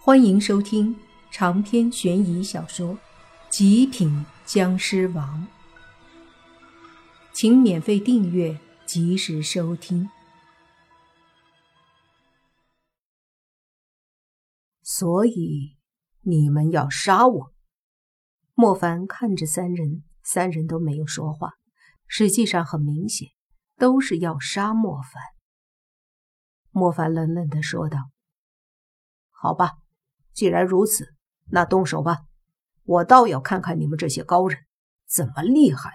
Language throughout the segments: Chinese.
欢迎收听长篇悬疑小说《极品僵尸王》，请免费订阅，及时收听。所以你们要杀我？莫凡看着三人，三人都没有说话。实际上很明显，都是要杀莫凡。莫凡冷冷的说道：“好吧。”既然如此，那动手吧！我倒要看看你们这些高人怎么厉害。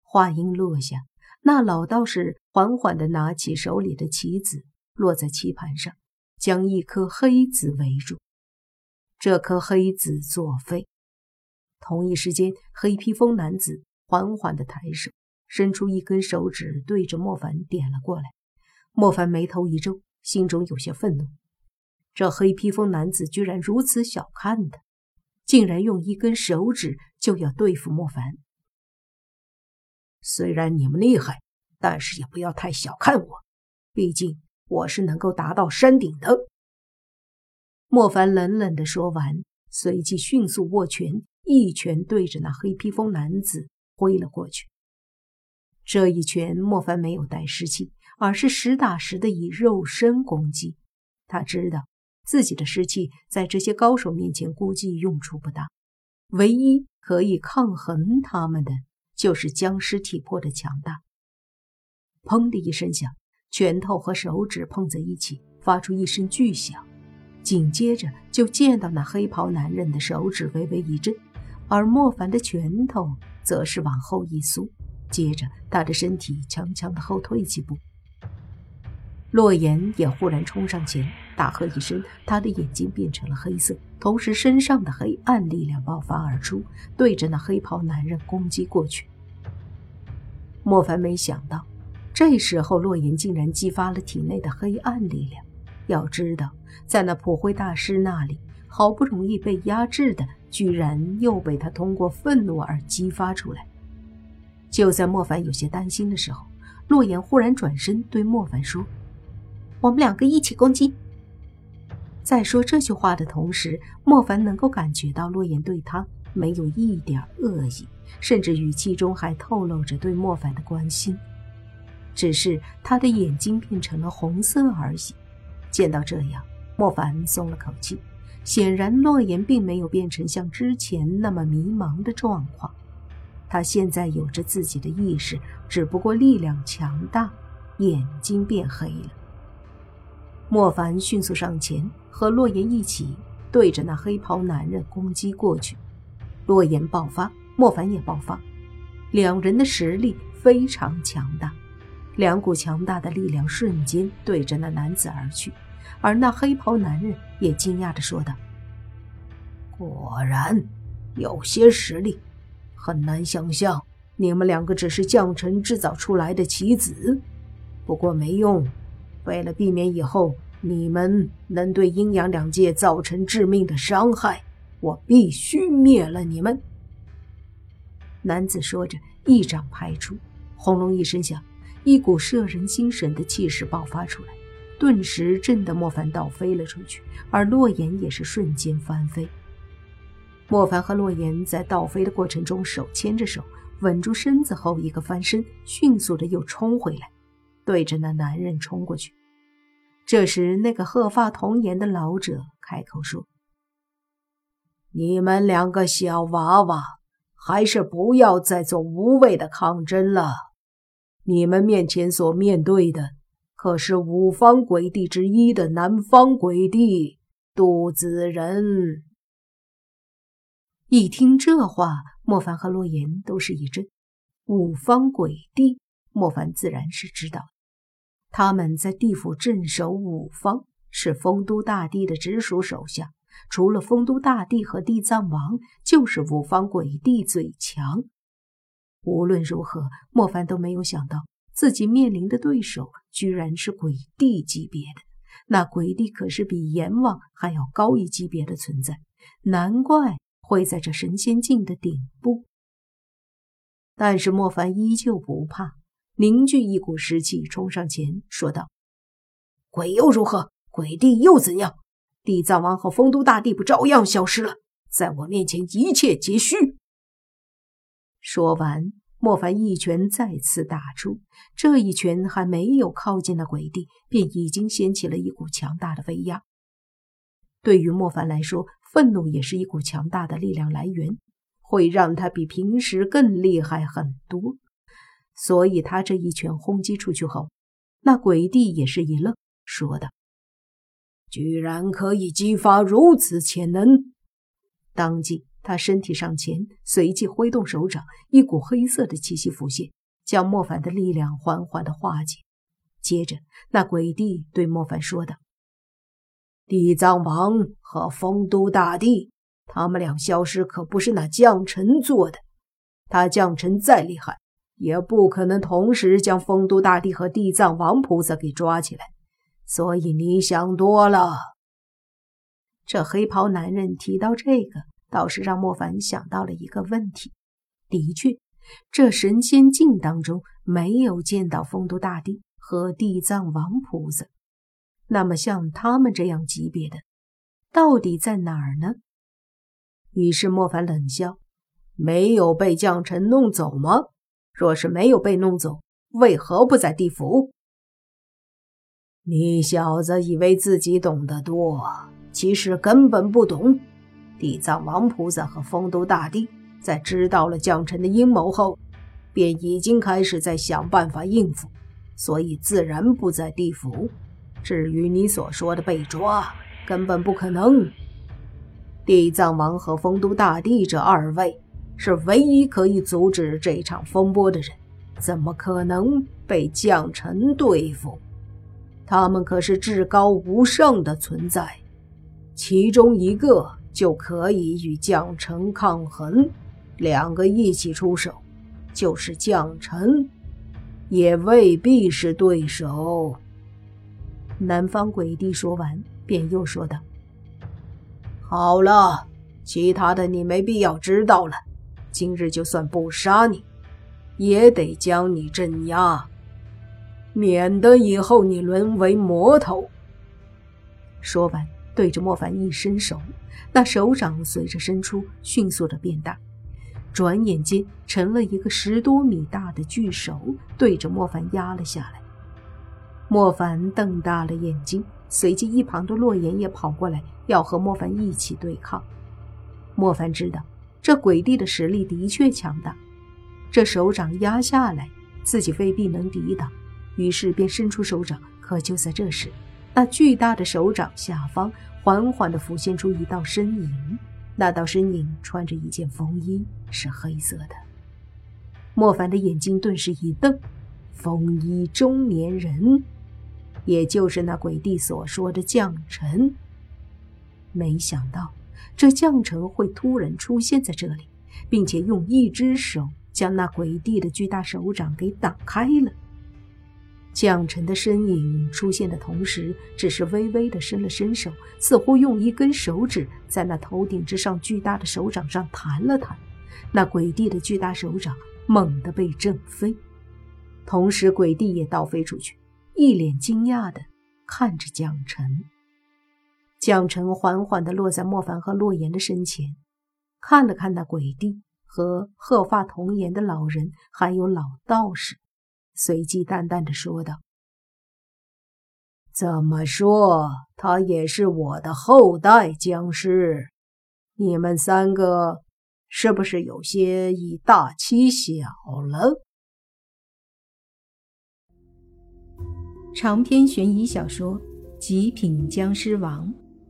话音落下，那老道士缓缓地拿起手里的棋子，落在棋盘上，将一颗黑子围住。这颗黑子作废。同一时间，黑披风男子缓缓地抬手，伸出一根手指，对着莫凡点了过来。莫凡眉头一皱，心中有些愤怒。这黑披风男子居然如此小看他，竟然用一根手指就要对付莫凡。虽然你们厉害，但是也不要太小看我，毕竟我是能够达到山顶的。莫凡冷冷的说完，随即迅速握拳，一拳对着那黑披风男子挥了过去。这一拳，莫凡没有带湿气，而是实打实的以肉身攻击。他知道。自己的尸气在这些高手面前估计用处不大，唯一可以抗衡他们的就是僵尸体魄的强大。砰的一声响，拳头和手指碰在一起，发出一声巨响。紧接着就见到那黑袍男人的手指微微一震，而莫凡的拳头则是往后一缩，接着他的身体强强的后退几步。洛言也忽然冲上前，大喝一声，他的眼睛变成了黑色，同时身上的黑暗力量爆发而出，对着那黑袍男人攻击过去。莫凡没想到，这时候洛言竟然激发了体内的黑暗力量。要知道，在那普辉大师那里，好不容易被压制的，居然又被他通过愤怒而激发出来。就在莫凡有些担心的时候，洛言忽然转身对莫凡说。我们两个一起攻击。在说这句话的同时，莫凡能够感觉到洛言对他没有一点恶意，甚至语气中还透露着对莫凡的关心，只是他的眼睛变成了红色而已。见到这样，莫凡松了口气，显然洛言并没有变成像之前那么迷茫的状况，他现在有着自己的意识，只不过力量强大，眼睛变黑了。莫凡迅速上前，和洛言一起对着那黑袍男人攻击过去。洛言爆发，莫凡也爆发，两人的实力非常强大，两股强大的力量瞬间对着那男子而去。而那黑袍男人也惊讶地说道：“果然有些实力，很难想象你们两个只是将臣制造出来的棋子。不过没用。”为了避免以后你们能对阴阳两界造成致命的伤害，我必须灭了你们。男子说着，一掌拍出，轰隆一声响，一股摄人心神的气势爆发出来，顿时震得莫凡倒飞了出去，而洛言也是瞬间翻飞。莫凡和洛言在倒飞的过程中手牵着手，稳住身子后，一个翻身，迅速的又冲回来。对着那男人冲过去。这时，那个鹤发童颜的老者开口说：“你们两个小娃娃，还是不要再做无谓的抗争了。你们面前所面对的，可是五方鬼帝之一的南方鬼帝杜子仁。”一听这话，莫凡和洛言都是一震。五方鬼帝，莫凡自然是知道。他们在地府镇守五方，是丰都大帝的直属手下。除了丰都大帝和地藏王，就是五方鬼帝最强。无论如何，莫凡都没有想到自己面临的对手居然是鬼帝级别的。那鬼帝可是比阎王还要高一级别的存在，难怪会在这神仙境的顶部。但是莫凡依旧不怕。凝聚一股湿气，冲上前说道：“鬼又如何？鬼帝又怎样？地藏王和丰都大帝不照样消失了？在我面前，一切皆虚。说完，莫凡一拳再次打出。这一拳还没有靠近那鬼帝，便已经掀起了一股强大的威压。对于莫凡来说，愤怒也是一股强大的力量来源，会让他比平时更厉害很多。所以，他这一拳轰击出去后，那鬼帝也是一愣，说道：“居然可以激发如此潜能！”当即，他身体上前，随即挥动手掌，一股黑色的气息浮现，将莫凡的力量缓缓的化解。接着，那鬼帝对莫凡说道：“地藏王和丰都大帝，他们俩消失可不是那将臣做的。他将臣再厉害，也不可能同时将丰都大帝和地藏王菩萨给抓起来。所以你想多了。”这黑袍男人提到这个，倒是让莫凡想到了一个问题。的确，这神仙境当中没有见到丰都大帝和地藏王菩萨。那么，像他们这样级别的，到底在哪儿呢？于是莫凡冷笑：“没有被将臣弄走吗？若是没有被弄走，为何不在地府？你小子以为自己懂得多。”其实根本不懂，地藏王菩萨和丰都大帝在知道了将臣的阴谋后，便已经开始在想办法应付，所以自然不在地府。至于你所说的被抓，根本不可能。地藏王和丰都大帝这二位是唯一可以阻止这场风波的人，怎么可能被将臣对付？他们可是至高无上的存在。其中一个就可以与将臣抗衡，两个一起出手，就是将臣也未必是对手。南方鬼帝说完，便又说道：“好了，其他的你没必要知道了。今日就算不杀你，也得将你镇压，免得以后你沦为魔头。”说完。对着莫凡一伸手，那手掌随着伸出，迅速的变大，转眼间成了一个十多米大的巨手，对着莫凡压了下来。莫凡瞪大了眼睛，随即一旁的洛言也跑过来，要和莫凡一起对抗。莫凡知道这鬼帝的实力的确强大，这手掌压下来，自己未必能抵挡，于是便伸出手掌。可就在这时，那巨大的手掌下方缓缓地浮现出一道身影，那道身影穿着一件风衣，是黑色的。莫凡的眼睛顿时一瞪，风衣中年人，也就是那鬼帝所说的将臣。没想到这将臣会突然出现在这里，并且用一只手将那鬼帝的巨大手掌给挡开了。将臣的身影出现的同时，只是微微的伸了伸手，似乎用一根手指在那头顶之上巨大的手掌上弹了弹，那鬼帝的巨大手掌猛地被震飞，同时鬼帝也倒飞出去，一脸惊讶的看着将臣。将臣缓缓地落在莫凡和洛言的身前，看了看那鬼帝和鹤发童颜的老人，还有老道士。随即淡淡的说道：“怎么说，他也是我的后代僵尸。你们三个是不是有些以大欺小了？”长篇悬疑小说《极品僵尸王》